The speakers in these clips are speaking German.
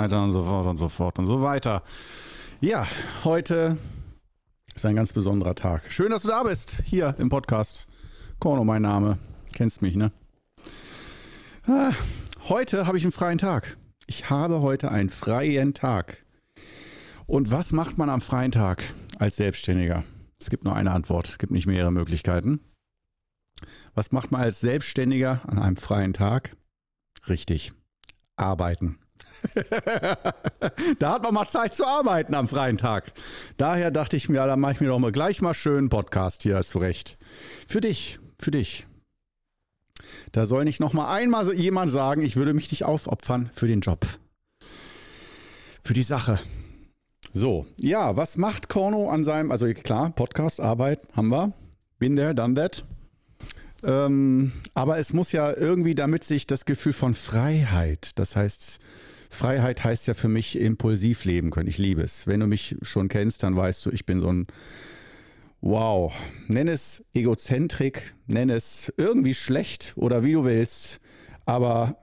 weiter und so fort und so fort und so weiter. Ja, heute ist ein ganz besonderer Tag. Schön, dass du da bist, hier im Podcast. Korno, mein Name. Kennst mich, ne? Ah, heute habe ich einen freien Tag. Ich habe heute einen freien Tag. Und was macht man am freien Tag als Selbstständiger? Es gibt nur eine Antwort, es gibt nicht mehrere Möglichkeiten. Was macht man als Selbstständiger an einem freien Tag? Richtig, arbeiten. da hat man mal Zeit zu arbeiten am freien Tag. Daher dachte ich mir, da mache ich mir doch mal gleich mal schön einen Podcast hier zurecht. Für dich, für dich. Da soll nicht noch mal einmal jemand sagen, ich würde mich nicht aufopfern für den Job. Für die Sache. So, ja, was macht Korno an seinem, also klar, Podcast, Arbeit, haben wir. Been there, done that. Ähm, aber es muss ja irgendwie damit sich das Gefühl von Freiheit, das heißt, Freiheit heißt ja für mich impulsiv leben können. Ich liebe es. Wenn du mich schon kennst, dann weißt du, ich bin so ein Wow, nenn es Egozentrik, nenn es irgendwie schlecht oder wie du willst. Aber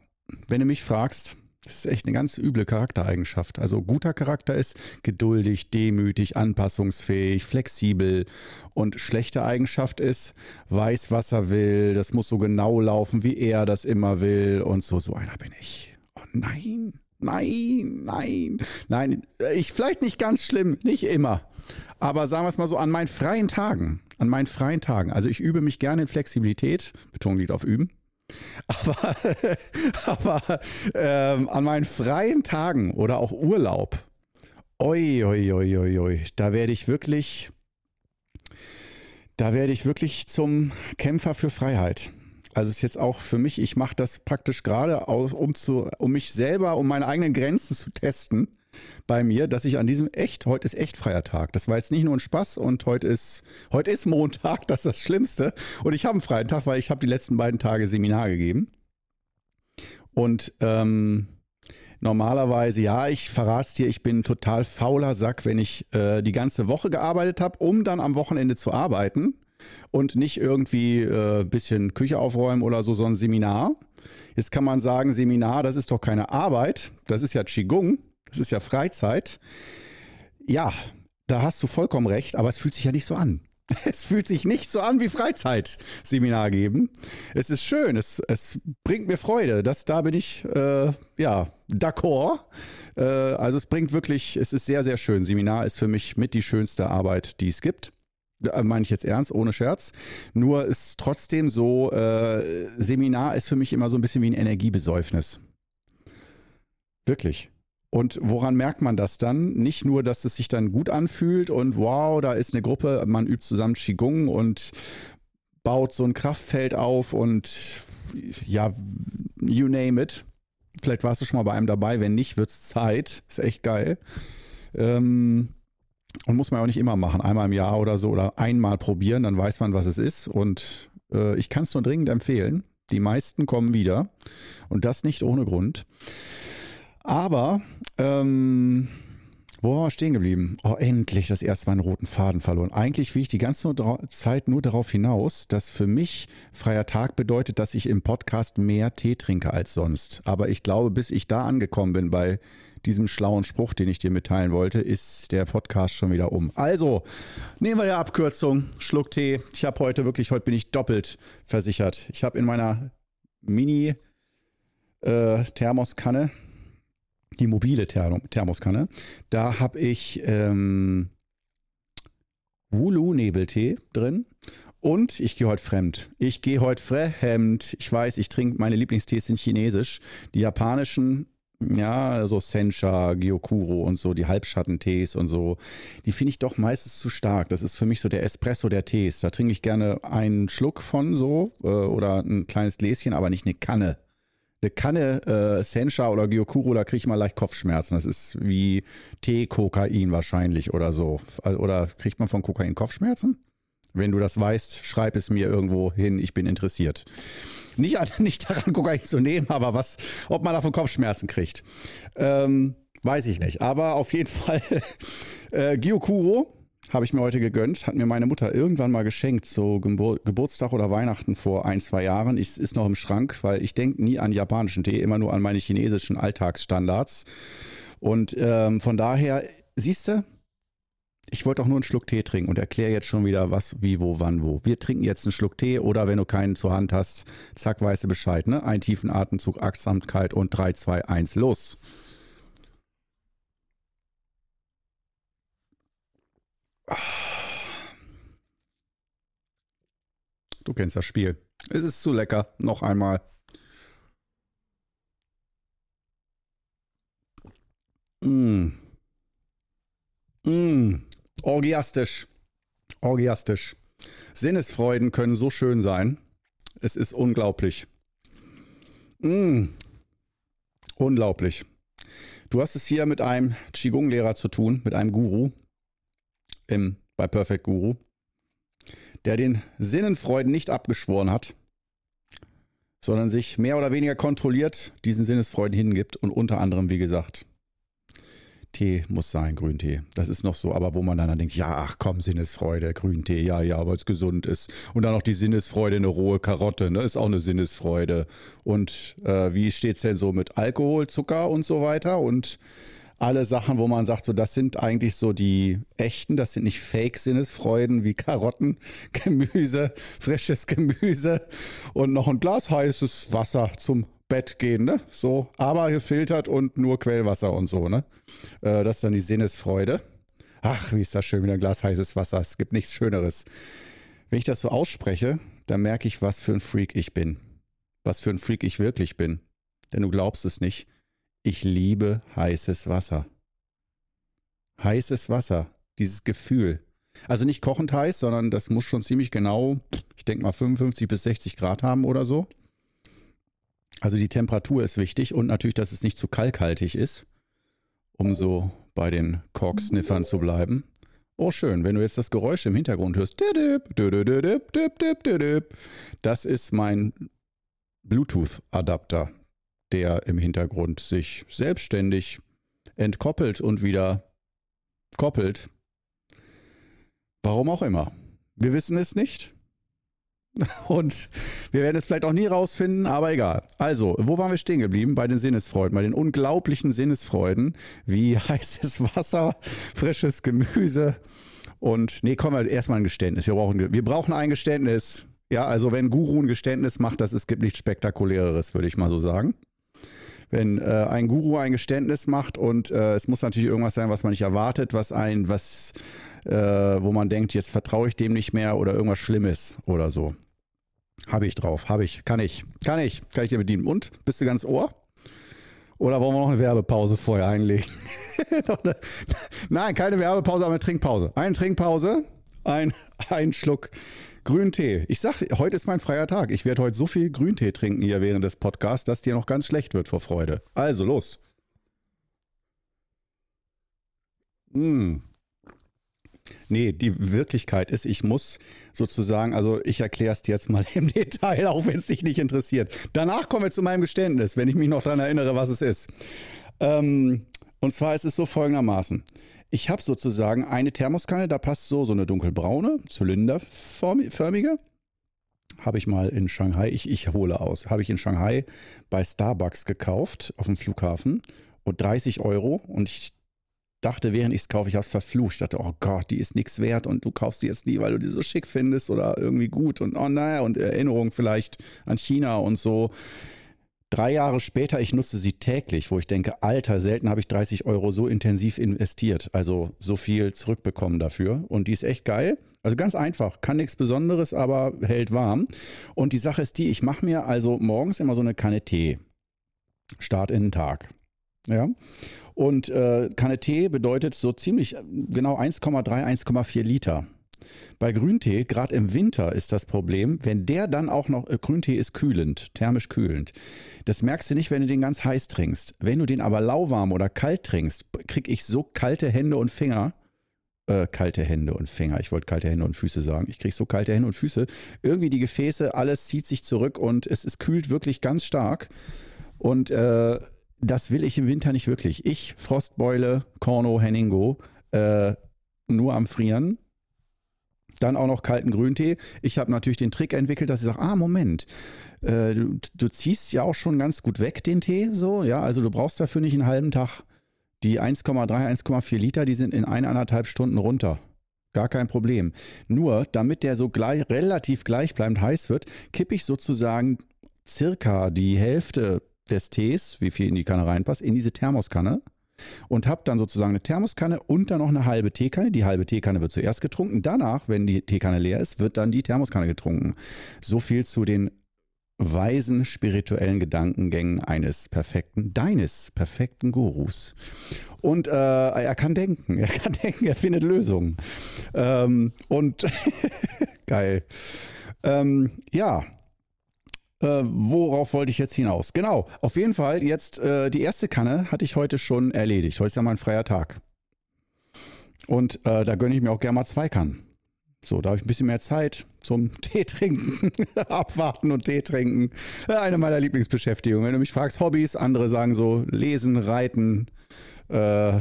wenn du mich fragst, das ist echt eine ganz üble Charaktereigenschaft. Also guter Charakter ist geduldig, demütig, anpassungsfähig, flexibel. Und schlechte Eigenschaft ist, weiß, was er will. Das muss so genau laufen, wie er das immer will. Und so, so einer bin ich. Oh nein, nein, nein, nein. Ich vielleicht nicht ganz schlimm, nicht immer. Aber sagen wir es mal so, an meinen freien Tagen, an meinen freien Tagen, also ich übe mich gerne in Flexibilität, Betonung liegt auf üben, aber, aber ähm, an meinen freien Tagen oder auch Urlaub, oi, oi, oi, oi, oi, da werde ich wirklich, da werde ich wirklich zum Kämpfer für Freiheit. Also ist jetzt auch für mich, ich mache das praktisch gerade aus, um, zu, um mich selber, um meine eigenen Grenzen zu testen bei mir, dass ich an diesem echt, heute ist echt freier Tag. Das war jetzt nicht nur ein Spaß und heute ist, heute ist Montag, das ist das Schlimmste. Und ich habe einen freien Tag, weil ich habe die letzten beiden Tage Seminar gegeben. Und ähm, normalerweise, ja, ich verrate es dir, ich bin total fauler Sack, wenn ich äh, die ganze Woche gearbeitet habe, um dann am Wochenende zu arbeiten und nicht irgendwie ein äh, bisschen Küche aufräumen oder so, sondern Seminar. Jetzt kann man sagen, Seminar, das ist doch keine Arbeit, das ist ja Qigong. Das ist ja Freizeit. Ja, da hast du vollkommen recht, aber es fühlt sich ja nicht so an. Es fühlt sich nicht so an wie Freizeitseminar geben. Es ist schön, es, es bringt mir Freude. Das, da bin ich, äh, ja, d'accord. Äh, also es bringt wirklich, es ist sehr, sehr schön. Seminar ist für mich mit die schönste Arbeit, die es gibt. Da meine ich jetzt ernst, ohne Scherz. Nur ist trotzdem so, äh, Seminar ist für mich immer so ein bisschen wie ein Energiebesäufnis. Wirklich. Und woran merkt man das dann? Nicht nur, dass es sich dann gut anfühlt und wow, da ist eine Gruppe, man übt zusammen Qigong und baut so ein Kraftfeld auf und ja, you name it. Vielleicht warst du schon mal bei einem dabei, wenn nicht, wird es Zeit. Ist echt geil. Ähm, und muss man auch nicht immer machen, einmal im Jahr oder so oder einmal probieren, dann weiß man, was es ist. Und äh, ich kann es nur dringend empfehlen. Die meisten kommen wieder und das nicht ohne Grund. Aber, ähm, wir stehen geblieben? Oh, endlich das erste Mal einen roten Faden verloren. Eigentlich will ich die ganze Zeit nur darauf hinaus, dass für mich freier Tag bedeutet, dass ich im Podcast mehr Tee trinke als sonst. Aber ich glaube, bis ich da angekommen bin bei diesem schlauen Spruch, den ich dir mitteilen wollte, ist der Podcast schon wieder um. Also, nehmen wir die Abkürzung. Schluck Tee. Ich habe heute wirklich, heute bin ich doppelt versichert. Ich habe in meiner Mini-Thermoskanne, äh, die mobile Thermoskanne. Da habe ich ähm, Wulu-Nebeltee drin. Und ich gehe heute fremd. Ich gehe heute fremd. Ich weiß, ich trinke, meine Lieblingstees sind chinesisch. Die japanischen, ja, so Sencha, Gyokuro und so, die Halbschattentees und so, die finde ich doch meistens zu stark. Das ist für mich so der Espresso der Tees. Da trinke ich gerne einen Schluck von so äh, oder ein kleines Gläschen, aber nicht eine Kanne eine Kanne äh, Sencha oder Gyokuro, da kriege ich mal leicht Kopfschmerzen. Das ist wie Tee-Kokain wahrscheinlich oder so. Oder kriegt man von Kokain Kopfschmerzen? Wenn du das weißt, schreib es mir irgendwo hin, ich bin interessiert. Nicht, nicht daran, Kokain zu nehmen, aber was, ob man davon Kopfschmerzen kriegt. Ähm, weiß ich nicht. Aber auf jeden Fall äh, Gyokuro habe ich mir heute gegönnt. Hat mir meine Mutter irgendwann mal geschenkt, so Gebur Geburtstag oder Weihnachten vor ein, zwei Jahren. Es ist noch im Schrank, weil ich denke nie an japanischen Tee, immer nur an meine chinesischen Alltagsstandards. Und ähm, von daher, siehst du, ich wollte auch nur einen Schluck Tee trinken und erkläre jetzt schon wieder, was, wie, wo, wann, wo. Wir trinken jetzt einen Schluck Tee oder wenn du keinen zur Hand hast, zack, weißt du Bescheid. Ne? Einen tiefen Atemzug, Achtsamkeit und 3, 2, 1, los. Du kennst das Spiel. Es ist zu lecker. Noch einmal. Mmh. Mmh. Orgiastisch. Orgiastisch. Sinnesfreuden können so schön sein. Es ist unglaublich. Mmh. Unglaublich. Du hast es hier mit einem Qigong-Lehrer zu tun, mit einem Guru im, bei Perfect Guru, der den Sinnenfreuden nicht abgeschworen hat, sondern sich mehr oder weniger kontrolliert diesen Sinnesfreuden hingibt und unter anderem, wie gesagt, Tee muss sein, Grüntee. Das ist noch so, aber wo man dann, dann denkt, ja, ach komm, Sinnesfreude, Grüntee, ja, ja, weil es gesund ist. Und dann noch die Sinnesfreude, eine rohe Karotte, ne, ist auch eine Sinnesfreude. Und äh, wie steht es denn so mit Alkohol, Zucker und so weiter? Und alle Sachen, wo man sagt, so das sind eigentlich so die echten, das sind nicht Fake-Sinnesfreuden wie Karotten, Gemüse, frisches Gemüse und noch ein Glas heißes Wasser zum Bett gehen, ne? So, aber gefiltert und nur Quellwasser und so, ne? Äh, das ist dann die Sinnesfreude. Ach, wie ist das schön, wieder ein Glas heißes Wasser. Es gibt nichts Schöneres. Wenn ich das so ausspreche, dann merke ich, was für ein Freak ich bin. Was für ein Freak ich wirklich bin. Denn du glaubst es nicht. Ich liebe heißes Wasser. Heißes Wasser, dieses Gefühl. Also nicht kochend heiß, sondern das muss schon ziemlich genau, ich denke mal 55 bis 60 Grad haben oder so. Also die Temperatur ist wichtig und natürlich, dass es nicht zu kalkhaltig ist, um so bei den Korksniffern zu bleiben. Oh, schön, wenn du jetzt das Geräusch im Hintergrund hörst. Das ist mein Bluetooth-Adapter, der im Hintergrund sich selbstständig entkoppelt und wieder koppelt. Warum auch immer. Wir wissen es nicht. Und wir werden es vielleicht auch nie rausfinden, aber egal. Also, wo waren wir stehen geblieben? Bei den Sinnesfreuden, bei den unglaublichen Sinnesfreuden, wie heißes Wasser, frisches Gemüse. Und nee, kommen wir erstmal ein Geständnis. Wir brauchen, wir brauchen ein Geständnis. Ja, also wenn Guru ein Geständnis macht, das ist, gibt nichts Spektakuläres, würde ich mal so sagen. Wenn äh, ein Guru ein Geständnis macht und äh, es muss natürlich irgendwas sein, was man nicht erwartet, was ein, was, äh, wo man denkt, jetzt vertraue ich dem nicht mehr oder irgendwas Schlimmes oder so. Habe ich drauf, habe ich, kann ich, kann ich, kann ich dir bedienen. Und, bist du ganz Ohr? Oder wollen wir noch eine Werbepause vorher einlegen? Nein, keine Werbepause, aber eine Trinkpause. Eine Trinkpause, ein, ein Schluck Grüntee. Ich sag, heute ist mein freier Tag. Ich werde heute so viel Grüntee trinken hier während des Podcasts, dass dir noch ganz schlecht wird vor Freude. Also los. Mmh. Nee, die Wirklichkeit ist, ich muss sozusagen, also ich erkläre es dir jetzt mal im Detail, auch wenn es dich nicht interessiert. Danach kommen wir zu meinem Geständnis, wenn ich mich noch daran erinnere, was es ist. Ähm, und zwar ist es so folgendermaßen. Ich habe sozusagen eine Thermoskanne, da passt so, so eine dunkelbraune, zylinderförmige. Habe ich mal in Shanghai, ich, ich hole aus, habe ich in Shanghai bei Starbucks gekauft auf dem Flughafen und 30 Euro. Und ich dachte, während ich es kaufe, ich habe es verflucht. Ich dachte, oh Gott, die ist nichts wert und du kaufst die jetzt nie, weil du die so schick findest oder irgendwie gut und oh naja, und Erinnerung vielleicht an China und so. Drei Jahre später, ich nutze sie täglich, wo ich denke, Alter, selten habe ich 30 Euro so intensiv investiert, also so viel zurückbekommen dafür. Und die ist echt geil. Also ganz einfach, kann nichts Besonderes, aber hält warm. Und die Sache ist die, ich mache mir also morgens immer so eine Kanne Tee. Start in den Tag. Ja. Und äh, Kanne Tee bedeutet so ziemlich äh, genau 1,3, 1,4 Liter. Bei Grüntee, gerade im Winter, ist das Problem, wenn der dann auch noch, äh, Grüntee ist kühlend, thermisch kühlend. Das merkst du nicht, wenn du den ganz heiß trinkst. Wenn du den aber lauwarm oder kalt trinkst, krieg ich so kalte Hände und Finger. Äh, kalte Hände und Finger. Ich wollte kalte Hände und Füße sagen. Ich krieg so kalte Hände und Füße. Irgendwie die Gefäße, alles zieht sich zurück und es, es kühlt wirklich ganz stark. Und äh, das will ich im Winter nicht wirklich. Ich, Frostbeule, Korno, Henningo, äh, nur am Frieren. Dann auch noch kalten Grüntee. Ich habe natürlich den Trick entwickelt, dass ich sage, ah, Moment, äh, du, du, ziehst ja auch schon ganz gut weg den Tee, so, ja, also du brauchst dafür nicht einen halben Tag. Die 1,3, 1,4 Liter, die sind in eineinhalb Stunden runter. Gar kein Problem. Nur, damit der so gleich, relativ gleichbleibend heiß wird, kippe ich sozusagen circa die Hälfte des Tees, wie viel in die Kanne reinpasst, in diese Thermoskanne und habe dann sozusagen eine Thermoskanne und dann noch eine halbe Teekanne. Die halbe Teekanne wird zuerst getrunken. Danach, wenn die Teekanne leer ist, wird dann die Thermoskanne getrunken. So viel zu den weisen spirituellen Gedankengängen eines perfekten, deines perfekten Gurus. Und äh, er kann denken, er kann denken, er findet Lösungen. Ähm, und geil. Ähm, ja. Äh, worauf wollte ich jetzt hinaus? Genau, auf jeden Fall jetzt äh, die erste Kanne hatte ich heute schon erledigt. Heute ist ja mein freier Tag. Und äh, da gönne ich mir auch gerne mal zwei Kannen. So, da habe ich ein bisschen mehr Zeit zum Tee trinken, abwarten und Tee trinken. Eine meiner Lieblingsbeschäftigungen. Wenn du mich fragst, Hobbys, andere sagen so lesen, reiten, äh,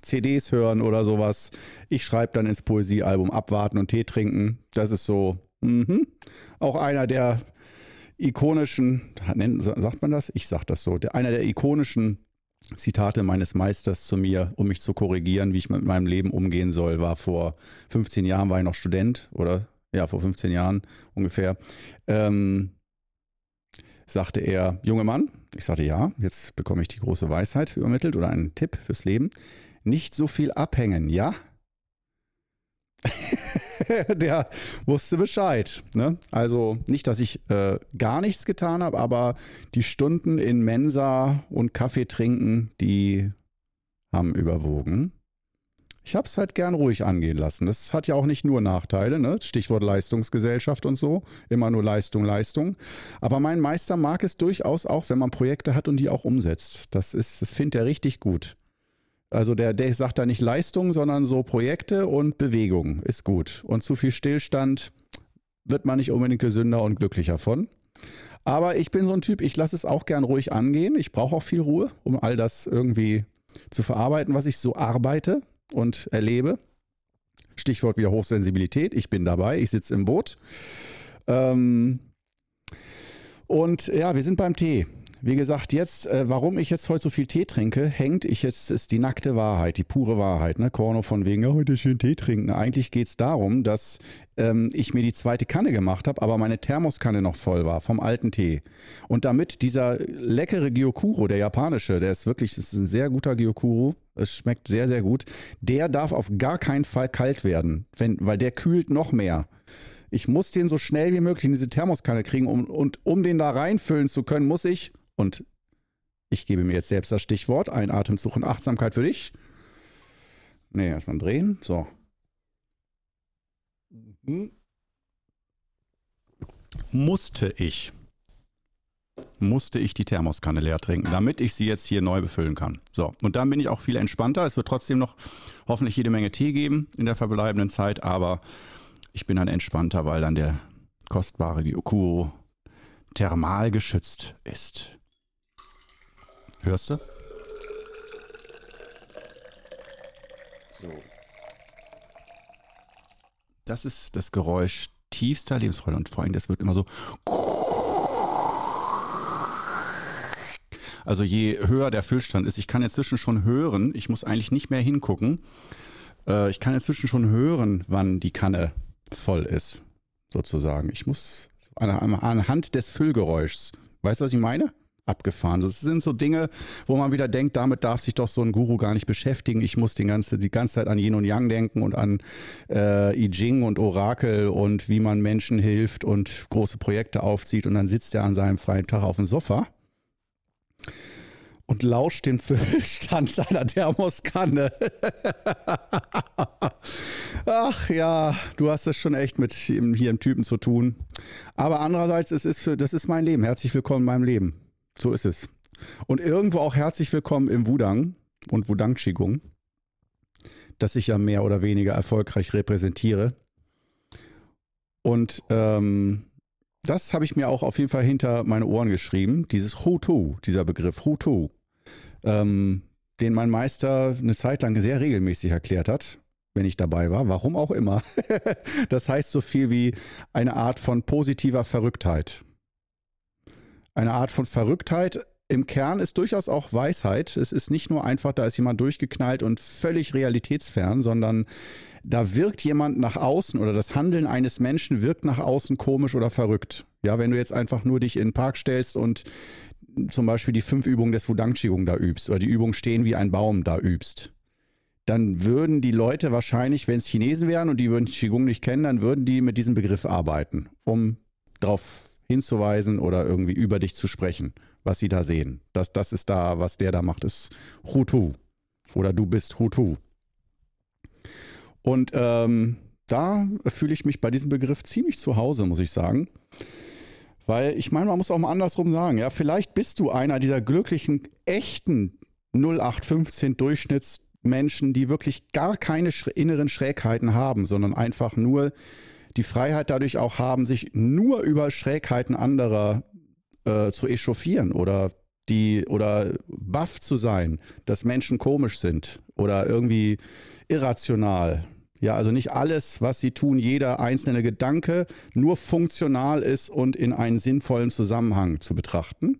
CDs hören oder sowas. Ich schreibe dann ins Poesiealbum abwarten und Tee trinken. Das ist so mh, auch einer der ikonischen, sagt man das? Ich sag das so. Einer der ikonischen Zitate meines Meisters zu mir, um mich zu korrigieren, wie ich mit meinem Leben umgehen soll, war vor 15 Jahren, war ich noch Student oder ja, vor 15 Jahren ungefähr. Ähm, sagte er, junge Mann, ich sagte ja, jetzt bekomme ich die große Weisheit übermittelt oder einen Tipp fürs Leben. Nicht so viel abhängen, ja? der wusste Bescheid. Ne? Also nicht, dass ich äh, gar nichts getan habe, aber die Stunden in Mensa und Kaffee trinken, die haben überwogen. Ich habe es halt gern ruhig angehen lassen. Das hat ja auch nicht nur Nachteile, ne? Stichwort Leistungsgesellschaft und so. Immer nur Leistung, Leistung. Aber mein Meister mag es durchaus auch, wenn man Projekte hat und die auch umsetzt. Das ist, das findet er richtig gut. Also der, der sagt da nicht Leistung, sondern so Projekte und Bewegung ist gut. Und zu viel Stillstand wird man nicht unbedingt gesünder und glücklicher von. Aber ich bin so ein Typ, ich lasse es auch gern ruhig angehen. Ich brauche auch viel Ruhe, um all das irgendwie zu verarbeiten, was ich so arbeite und erlebe. Stichwort wieder Hochsensibilität. Ich bin dabei, ich sitze im Boot. Ähm und ja, wir sind beim Tee. Wie gesagt, jetzt, äh, warum ich jetzt heute so viel Tee trinke, hängt, ich jetzt ist die nackte Wahrheit, die pure Wahrheit. Ne? Korno von wegen, ja, heute schön Tee trinken. Eigentlich geht es darum, dass ähm, ich mir die zweite Kanne gemacht habe, aber meine Thermoskanne noch voll war vom alten Tee. Und damit dieser leckere Gyokuro, der japanische, der ist wirklich, das ist ein sehr guter Gyokuro, es schmeckt sehr, sehr gut, der darf auf gar keinen Fall kalt werden, wenn, weil der kühlt noch mehr. Ich muss den so schnell wie möglich in diese Thermoskanne kriegen um, und um den da reinfüllen zu können, muss ich und ich gebe mir jetzt selbst das Stichwort, ein Atemzug und Achtsamkeit für dich. Nee, erstmal drehen. So. Mhm. Musste ich, musste ich die Thermoskanne leer trinken, damit ich sie jetzt hier neu befüllen kann. So, und dann bin ich auch viel entspannter. Es wird trotzdem noch hoffentlich jede Menge Tee geben in der verbleibenden Zeit, aber ich bin dann entspannter, weil dann der kostbare Gyokuro thermal geschützt ist. Hörst du? So. Das ist das Geräusch tiefster Lebensfreude und vor allem, das wird immer so. Also je höher der Füllstand ist, ich kann inzwischen schon hören, ich muss eigentlich nicht mehr hingucken. Äh, ich kann inzwischen schon hören, wann die Kanne voll ist, sozusagen. Ich muss anhand des Füllgeräuschs. Weißt du, was ich meine? Abgefahren. Das sind so Dinge, wo man wieder denkt, damit darf sich doch so ein Guru gar nicht beschäftigen. Ich muss die ganze, die ganze Zeit an Yin und Yang denken und an äh, I Ching und Orakel und wie man Menschen hilft und große Projekte aufzieht. Und dann sitzt er an seinem freien Tag auf dem Sofa und lauscht den Füllstand seiner Thermoskanne. Ach ja, du hast es schon echt mit hier im Typen zu tun. Aber andererseits, es ist für, das ist mein Leben. Herzlich willkommen in meinem Leben. So ist es. Und irgendwo auch herzlich willkommen im Wudang und Wudang Qigong, das ich ja mehr oder weniger erfolgreich repräsentiere. Und ähm, das habe ich mir auch auf jeden Fall hinter meine Ohren geschrieben. Dieses Hutu, dieser Begriff Hutu, ähm, den mein Meister eine Zeit lang sehr regelmäßig erklärt hat. wenn ich dabei war, warum auch immer. das heißt so viel wie eine Art von positiver Verrücktheit. Eine Art von Verrücktheit im Kern ist durchaus auch Weisheit. Es ist nicht nur einfach, da ist jemand durchgeknallt und völlig realitätsfern, sondern da wirkt jemand nach außen oder das Handeln eines Menschen wirkt nach außen komisch oder verrückt. Ja, wenn du jetzt einfach nur dich in den Park stellst und zum Beispiel die fünf Übungen des Wudang Qigong da übst oder die Übung stehen wie ein Baum da übst, dann würden die Leute wahrscheinlich, wenn es Chinesen wären und die würden Qigong nicht kennen, dann würden die mit diesem Begriff arbeiten, um darauf hinzuweisen oder irgendwie über dich zu sprechen, was sie da sehen. Das, das ist da, was der da macht, ist Hutu. Oder du bist Hutu. Und ähm, da fühle ich mich bei diesem Begriff ziemlich zu Hause, muss ich sagen. Weil ich meine, man muss auch mal andersrum sagen, ja, vielleicht bist du einer dieser glücklichen, echten 0815 Durchschnittsmenschen, die wirklich gar keine inneren Schrägheiten haben, sondern einfach nur die Freiheit dadurch auch haben, sich nur über Schrägheiten anderer äh, zu echauffieren oder die oder baff zu sein, dass Menschen komisch sind oder irgendwie irrational. Ja, also nicht alles, was sie tun, jeder einzelne Gedanke nur funktional ist und in einen sinnvollen Zusammenhang zu betrachten.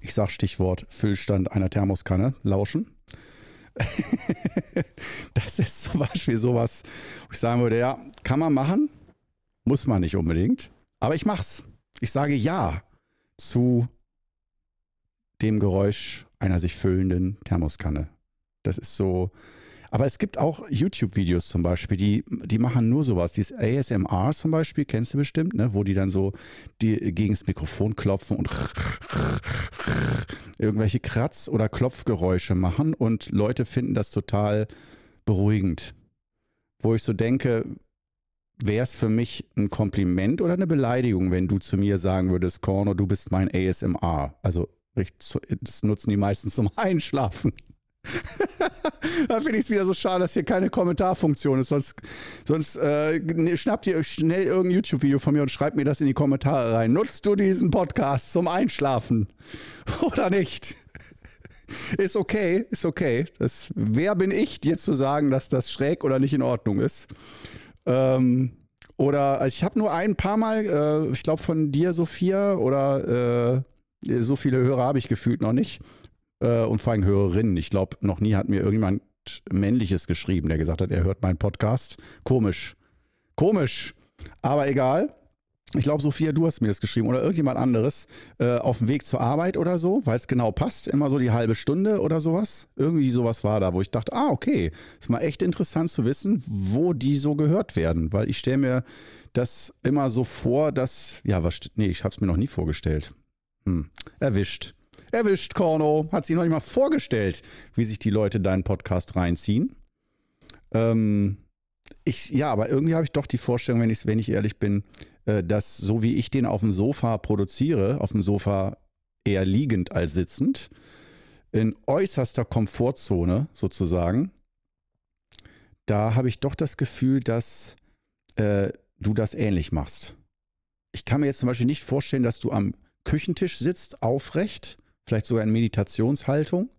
Ich sage Stichwort Füllstand einer Thermoskanne, lauschen. das ist zum Beispiel sowas, wo ich sagen würde, ja, kann man machen, muss man nicht unbedingt, aber ich mach's. Ich sage ja zu dem Geräusch einer sich füllenden Thermoskanne. Das ist so. Aber es gibt auch YouTube-Videos zum Beispiel, die, die machen nur sowas. Dieses ASMR zum Beispiel, kennst du bestimmt, ne? wo die dann so die gegen das Mikrofon klopfen und irgendwelche Kratz- oder Klopfgeräusche machen und Leute finden das total beruhigend. Wo ich so denke, wäre es für mich ein Kompliment oder eine Beleidigung, wenn du zu mir sagen würdest, Corno, du bist mein ASMR. Also das nutzen die meistens zum Einschlafen. da finde ich es wieder so schade, dass hier keine Kommentarfunktion ist. Sonst, sonst äh, schnappt ihr schnell irgendein YouTube-Video von mir und schreibt mir das in die Kommentare rein. Nutzt du diesen Podcast zum Einschlafen oder nicht? Ist okay, ist okay. Das, wer bin ich, dir zu sagen, dass das schräg oder nicht in Ordnung ist? Ähm, oder also ich habe nur ein paar Mal, äh, ich glaube von dir, Sophia, oder äh, so viele Hörer habe ich gefühlt noch nicht. Äh, und vor allem Hörerinnen. Ich glaube, noch nie hat mir irgendjemand männliches geschrieben, der gesagt hat, er hört meinen Podcast. Komisch. Komisch. Aber egal ich glaube, Sophia, du hast mir das geschrieben oder irgendjemand anderes äh, auf dem Weg zur Arbeit oder so, weil es genau passt, immer so die halbe Stunde oder sowas. Irgendwie sowas war da, wo ich dachte, ah, okay, ist mal echt interessant zu wissen, wo die so gehört werden, weil ich stelle mir das immer so vor, dass, ja, was, nee, ich habe es mir noch nie vorgestellt. Hm, erwischt. Erwischt, Korno. Hat sich noch nicht mal vorgestellt, wie sich die Leute deinen Podcast reinziehen. Ähm, ich, ja, aber irgendwie habe ich doch die Vorstellung, wenn ich, wenn ich ehrlich bin, äh, dass so wie ich den auf dem Sofa produziere, auf dem Sofa eher liegend als sitzend, in äußerster Komfortzone sozusagen, da habe ich doch das Gefühl, dass äh, du das ähnlich machst. Ich kann mir jetzt zum Beispiel nicht vorstellen, dass du am Küchentisch sitzt, aufrecht, vielleicht sogar in Meditationshaltung,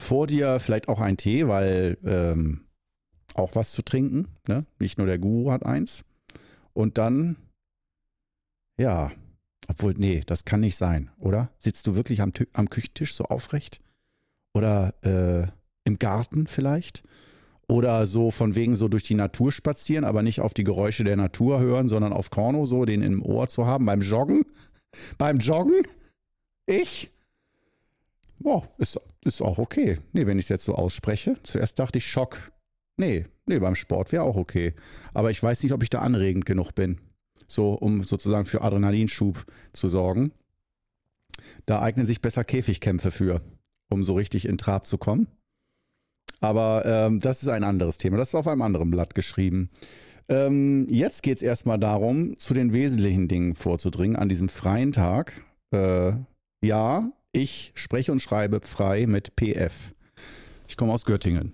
vor dir vielleicht auch ein Tee, weil ähm, auch was zu trinken, ne? nicht nur der Guru hat eins. Und dann ja, obwohl, nee, das kann nicht sein, oder? Sitzt du wirklich am, am Küchentisch so aufrecht? Oder äh, im Garten vielleicht? Oder so von wegen so durch die Natur spazieren, aber nicht auf die Geräusche der Natur hören, sondern auf Korno so den im Ohr zu haben beim Joggen? Beim Joggen? Ich? Boah, ist, ist auch okay. Nee, wenn ich es jetzt so ausspreche. Zuerst dachte ich Schock. Nee, nee, beim Sport wäre auch okay. Aber ich weiß nicht, ob ich da anregend genug bin so um sozusagen für Adrenalinschub zu sorgen. Da eignen sich besser Käfigkämpfe für, um so richtig in Trab zu kommen. Aber ähm, das ist ein anderes Thema. Das ist auf einem anderen Blatt geschrieben. Ähm, jetzt geht es erstmal darum, zu den wesentlichen Dingen vorzudringen an diesem freien Tag. Äh, ja, ich spreche und schreibe frei mit PF. Ich komme aus Göttingen.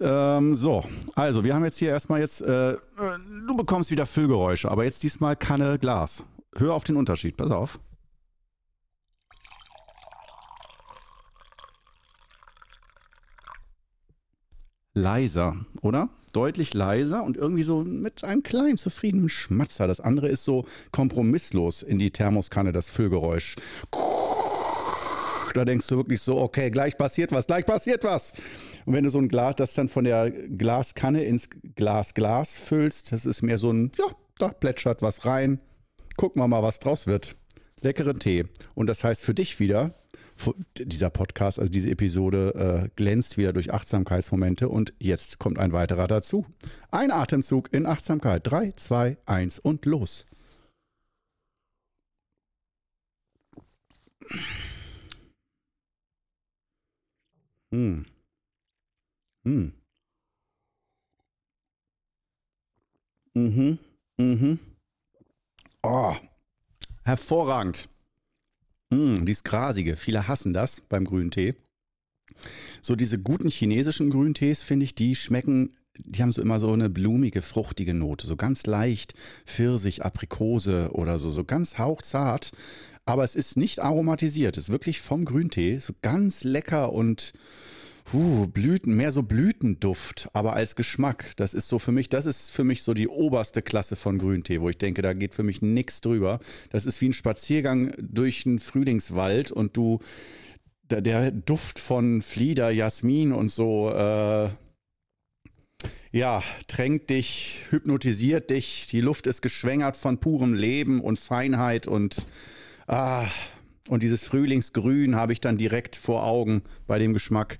Ähm, so, also wir haben jetzt hier erstmal jetzt, äh, du bekommst wieder Füllgeräusche, aber jetzt diesmal Kanne Glas. Hör auf den Unterschied, pass auf. leiser, oder? Deutlich leiser und irgendwie so mit einem kleinen zufriedenen Schmatzer. Das andere ist so kompromisslos in die Thermoskanne, das Füllgeräusch. Da denkst du wirklich so, okay, gleich passiert was, gleich passiert was. Und wenn du so ein Glas, das dann von der Glaskanne ins Glas Glas füllst, das ist mehr so ein, ja, da plätschert was rein. Gucken wir mal, was draus wird. Leckeren Tee. Und das heißt für dich wieder, dieser Podcast, also diese Episode äh, glänzt wieder durch Achtsamkeitsmomente und jetzt kommt ein weiterer dazu. Ein Atemzug in Achtsamkeit. 3, 2, 1 und los. Hm. Hm. Mhm. Mhm. Oh, hervorragend. Mm, dieses Grasige. Viele hassen das beim grünen Tee. So diese guten chinesischen Grüntees, finde ich, die schmecken, die haben so immer so eine blumige, fruchtige Note. So ganz leicht Pfirsich, Aprikose oder so, so ganz hauchzart. Aber es ist nicht aromatisiert. Es ist wirklich vom Grüntee. So ganz lecker und Puh, Blüten, mehr so Blütenduft, aber als Geschmack. Das ist so für mich, das ist für mich so die oberste Klasse von Grüntee, wo ich denke, da geht für mich nichts drüber. Das ist wie ein Spaziergang durch einen Frühlingswald und du, der, der Duft von Flieder, Jasmin und so, äh, ja, tränkt dich, hypnotisiert dich. Die Luft ist geschwängert von purem Leben und Feinheit und ah, und dieses Frühlingsgrün habe ich dann direkt vor Augen bei dem Geschmack.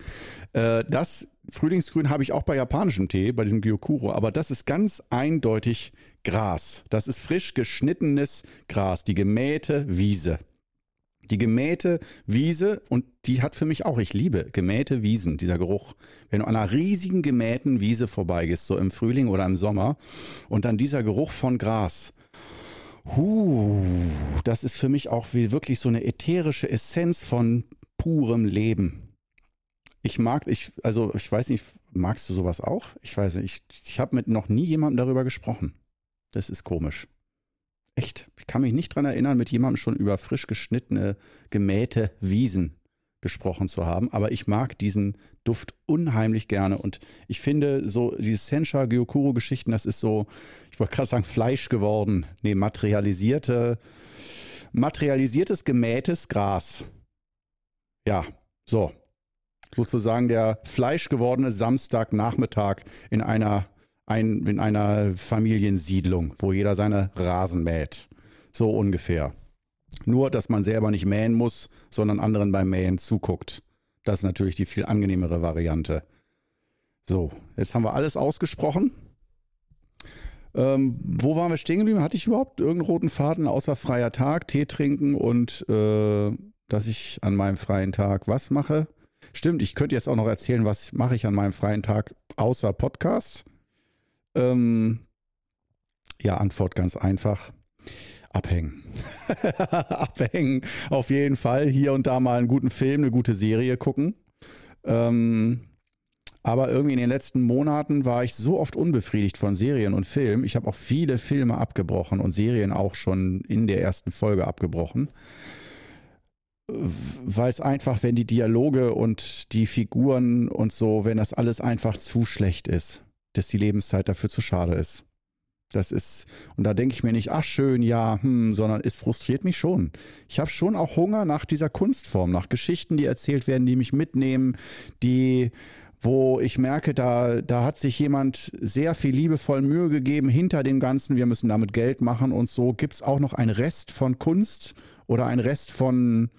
Äh, das Frühlingsgrün habe ich auch bei japanischem Tee, bei diesem Gyokuro, aber das ist ganz eindeutig Gras. Das ist frisch geschnittenes Gras, die gemähte Wiese. Die gemähte Wiese und die hat für mich auch, ich liebe gemähte Wiesen, dieser Geruch. Wenn du an einer riesigen gemähten Wiese vorbeigehst, so im Frühling oder im Sommer und dann dieser Geruch von Gras. Huh, das ist für mich auch wie wirklich so eine ätherische Essenz von purem Leben. Ich mag, ich, also ich weiß nicht, magst du sowas auch? Ich weiß nicht, ich, ich habe mit noch nie jemandem darüber gesprochen. Das ist komisch. Echt, ich kann mich nicht dran erinnern, mit jemandem schon über frisch geschnittene, gemähte Wiesen gesprochen zu haben, aber ich mag diesen Duft unheimlich gerne und ich finde so die Sencha Gyokuro Geschichten, das ist so, ich wollte gerade sagen Fleisch geworden, nee, materialisierte, materialisiertes gemähtes Gras. Ja, so. Sozusagen der fleischgewordene Samstagnachmittag in einer, ein, in einer Familiensiedlung, wo jeder seine Rasen mäht. So ungefähr. Nur, dass man selber nicht mähen muss, sondern anderen beim Mähen zuguckt. Das ist natürlich die viel angenehmere Variante. So, jetzt haben wir alles ausgesprochen. Ähm, wo waren wir stehen geblieben? Hatte ich überhaupt irgendeinen roten Faden außer freier Tag, Tee trinken und äh, dass ich an meinem freien Tag was mache? Stimmt, ich könnte jetzt auch noch erzählen, was mache ich an meinem freien Tag außer Podcast. Ähm, ja, Antwort ganz einfach. Abhängen. Abhängen. Auf jeden Fall. Hier und da mal einen guten Film, eine gute Serie gucken. Ähm, aber irgendwie in den letzten Monaten war ich so oft unbefriedigt von Serien und Filmen. Ich habe auch viele Filme abgebrochen und Serien auch schon in der ersten Folge abgebrochen. Weil es einfach, wenn die Dialoge und die Figuren und so, wenn das alles einfach zu schlecht ist, dass die Lebenszeit dafür zu schade ist. Das ist, und da denke ich mir nicht, ach schön, ja, hm, sondern es frustriert mich schon. Ich habe schon auch Hunger nach dieser Kunstform, nach Geschichten, die erzählt werden, die mich mitnehmen, die, wo ich merke, da, da hat sich jemand sehr viel liebevoll Mühe gegeben hinter dem Ganzen, wir müssen damit Geld machen und so. Gibt es auch noch einen Rest von Kunst oder einen Rest von,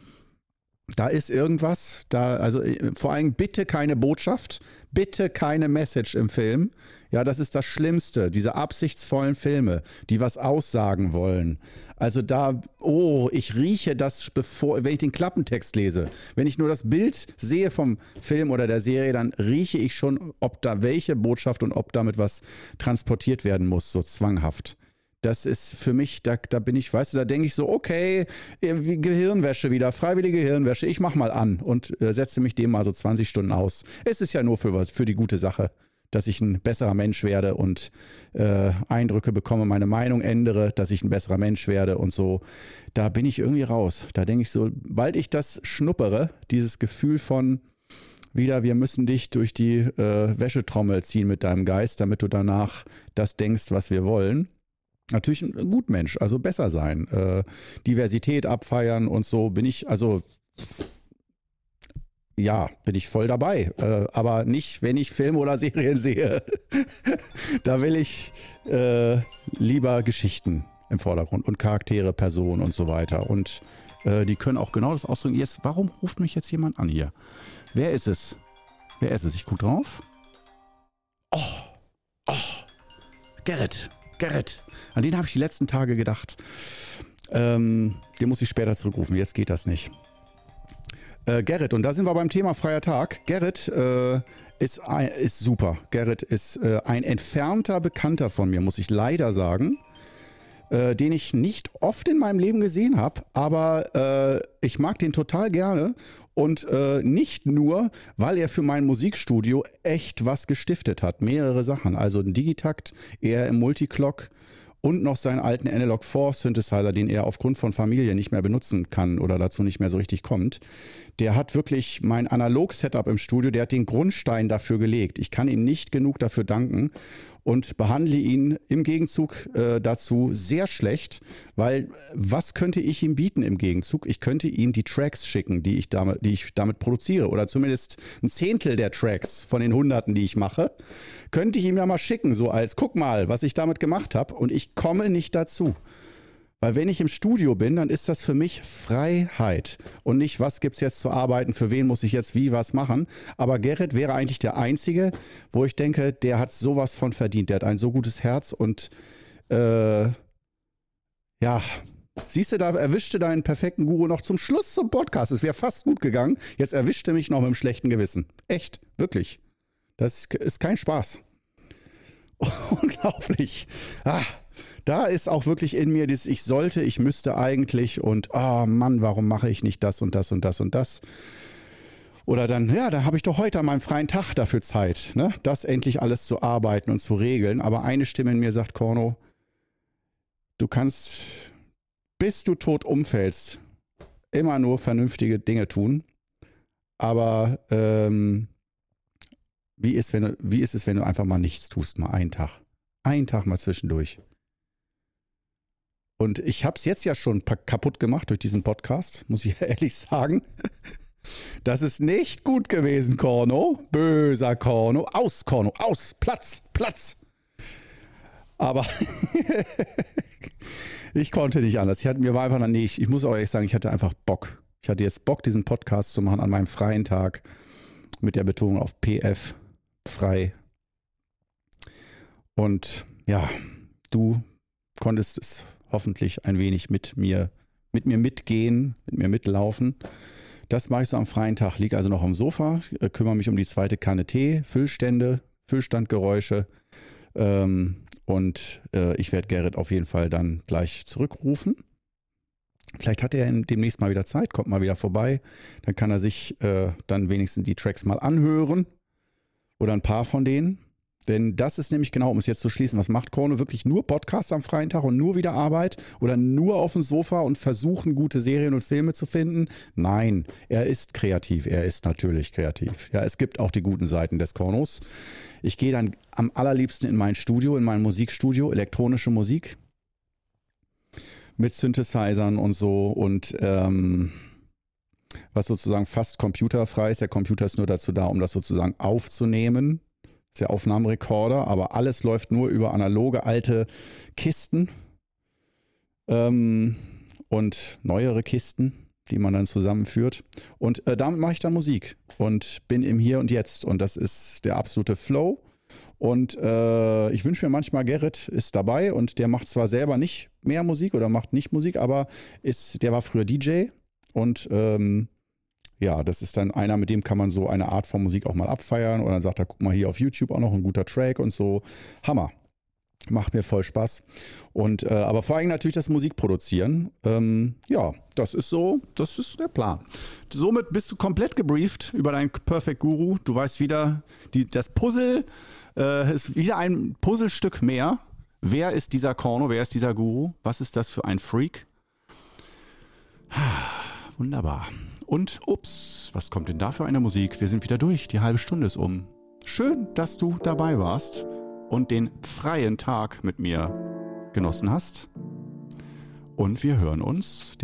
da ist irgendwas, da, also äh, vor allem bitte keine Botschaft, bitte keine Message im Film. Ja, das ist das Schlimmste, diese absichtsvollen Filme, die was aussagen wollen. Also da, oh, ich rieche das, bevor, wenn ich den Klappentext lese. Wenn ich nur das Bild sehe vom Film oder der Serie, dann rieche ich schon, ob da welche Botschaft und ob damit was transportiert werden muss, so zwanghaft. Das ist für mich, da, da bin ich, weißt du, da denke ich so, okay, Gehirnwäsche wieder, freiwillige Gehirnwäsche, ich mach mal an und äh, setze mich dem mal so 20 Stunden aus. Es ist ja nur für, für die gute Sache dass ich ein besserer Mensch werde und äh, Eindrücke bekomme, meine Meinung ändere, dass ich ein besserer Mensch werde und so. Da bin ich irgendwie raus. Da denke ich so, bald ich das schnuppere, dieses Gefühl von, wieder, wir müssen dich durch die äh, Wäschetrommel ziehen mit deinem Geist, damit du danach das denkst, was wir wollen. Natürlich ein Gutmensch, also besser sein, äh, Diversität abfeiern und so bin ich, also ja, bin ich voll dabei. Äh, aber nicht, wenn ich Filme oder Serien sehe. da will ich äh, lieber Geschichten im Vordergrund und Charaktere, Personen und so weiter. Und äh, die können auch genau das ausdrücken. Jetzt, warum ruft mich jetzt jemand an hier? Wer ist es? Wer ist es? Ich gucke drauf. Oh, oh, Gerrit, Gerrit. An den habe ich die letzten Tage gedacht. Ähm, den muss ich später zurückrufen. Jetzt geht das nicht. Äh, Gerrit, und da sind wir beim Thema freier Tag. Gerrit äh, ist, ist super. Gerrit ist äh, ein entfernter Bekannter von mir, muss ich leider sagen. Äh, den ich nicht oft in meinem Leben gesehen habe, aber äh, ich mag den total gerne und äh, nicht nur, weil er für mein Musikstudio echt was gestiftet hat. Mehrere Sachen. Also ein Digitakt, eher im Multiclock und noch seinen alten Analog 4 Synthesizer, den er aufgrund von Familie nicht mehr benutzen kann oder dazu nicht mehr so richtig kommt. Der hat wirklich mein Analog-Setup im Studio, der hat den Grundstein dafür gelegt. Ich kann ihm nicht genug dafür danken und behandle ihn im Gegenzug äh, dazu sehr schlecht, weil was könnte ich ihm bieten im Gegenzug? Ich könnte ihm die Tracks schicken, die ich damit, die ich damit produziere oder zumindest ein Zehntel der Tracks von den Hunderten, die ich mache, könnte ich ihm ja mal schicken, so als guck mal, was ich damit gemacht habe und ich komme nicht dazu. Weil wenn ich im Studio bin, dann ist das für mich Freiheit und nicht, was gibt es jetzt zu arbeiten, für wen muss ich jetzt wie was machen. Aber Gerrit wäre eigentlich der Einzige, wo ich denke, der hat sowas von verdient. Der hat ein so gutes Herz und äh, ja, siehst du, da erwischte deinen perfekten Guru noch zum Schluss zum Podcast. Es wäre fast gut gegangen. Jetzt erwischte mich noch mit einem schlechten Gewissen. Echt, wirklich. Das ist kein Spaß. Unglaublich. Ah da ist auch wirklich in mir dieses Ich sollte, ich müsste eigentlich und oh Mann, warum mache ich nicht das und das und das und das? Oder dann, ja, da habe ich doch heute an meinem freien Tag dafür Zeit, ne? das endlich alles zu arbeiten und zu regeln. Aber eine Stimme in mir sagt, Korno, du kannst, bis du tot umfällst, immer nur vernünftige Dinge tun. Aber ähm, wie, ist, wenn du, wie ist es, wenn du einfach mal nichts tust, mal einen Tag? Einen Tag mal zwischendurch. Und ich habe es jetzt ja schon kaputt gemacht durch diesen Podcast, muss ich ehrlich sagen. Das ist nicht gut gewesen, Korno. Böser Korno. Aus, Korno. Aus. Platz. Platz. Aber ich konnte nicht anders. Ich hatte, mir war einfach, nee, ich, ich muss auch ehrlich sagen, ich hatte einfach Bock. Ich hatte jetzt Bock, diesen Podcast zu machen an meinem freien Tag mit der Betonung auf PF. Frei. Und ja, du konntest es hoffentlich ein wenig mit mir, mit mir mitgehen, mit mir mitlaufen. Das mache ich so am freien Tag. Liege also noch am Sofa, äh, kümmere mich um die zweite Kanne Tee, Füllstände, Füllstandgeräusche. Ähm, und äh, ich werde Gerrit auf jeden Fall dann gleich zurückrufen. Vielleicht hat er demnächst mal wieder Zeit, kommt mal wieder vorbei. Dann kann er sich äh, dann wenigstens die Tracks mal anhören. Oder ein paar von denen. Denn das ist nämlich genau, um es jetzt zu schließen, was macht Korno wirklich nur Podcast am freien Tag und nur wieder Arbeit oder nur auf dem Sofa und versuchen, gute Serien und Filme zu finden? Nein, er ist kreativ, er ist natürlich kreativ. Ja, es gibt auch die guten Seiten des Kornos. Ich gehe dann am allerliebsten in mein Studio, in mein Musikstudio, elektronische Musik mit Synthesizern und so und ähm, was sozusagen fast computerfrei ist. Der Computer ist nur dazu da, um das sozusagen aufzunehmen ist ja Aufnahmerekorder, aber alles läuft nur über analoge alte Kisten ähm, und neuere Kisten, die man dann zusammenführt. Und äh, damit mache ich dann Musik und bin im Hier und Jetzt. Und das ist der absolute Flow. Und äh, ich wünsche mir manchmal, Gerrit ist dabei und der macht zwar selber nicht mehr Musik oder macht nicht Musik, aber ist, der war früher DJ und ähm, ja, das ist dann einer, mit dem kann man so eine Art von Musik auch mal abfeiern. Und dann sagt er, guck mal hier auf YouTube auch noch ein guter Track und so. Hammer. Macht mir voll Spaß. Und äh, aber vor allem natürlich das Musikproduzieren. Ähm, ja, das ist so, das ist der Plan. Somit bist du komplett gebrieft über deinen Perfect Guru. Du weißt wieder, die, das Puzzle äh, ist wieder ein Puzzlestück mehr. Wer ist dieser Korno? Wer ist dieser Guru? Was ist das für ein Freak? Wunderbar. Und ups, was kommt denn da für eine Musik? Wir sind wieder durch, die halbe Stunde ist um. Schön, dass du dabei warst und den freien Tag mit mir genossen hast. Und wir hören uns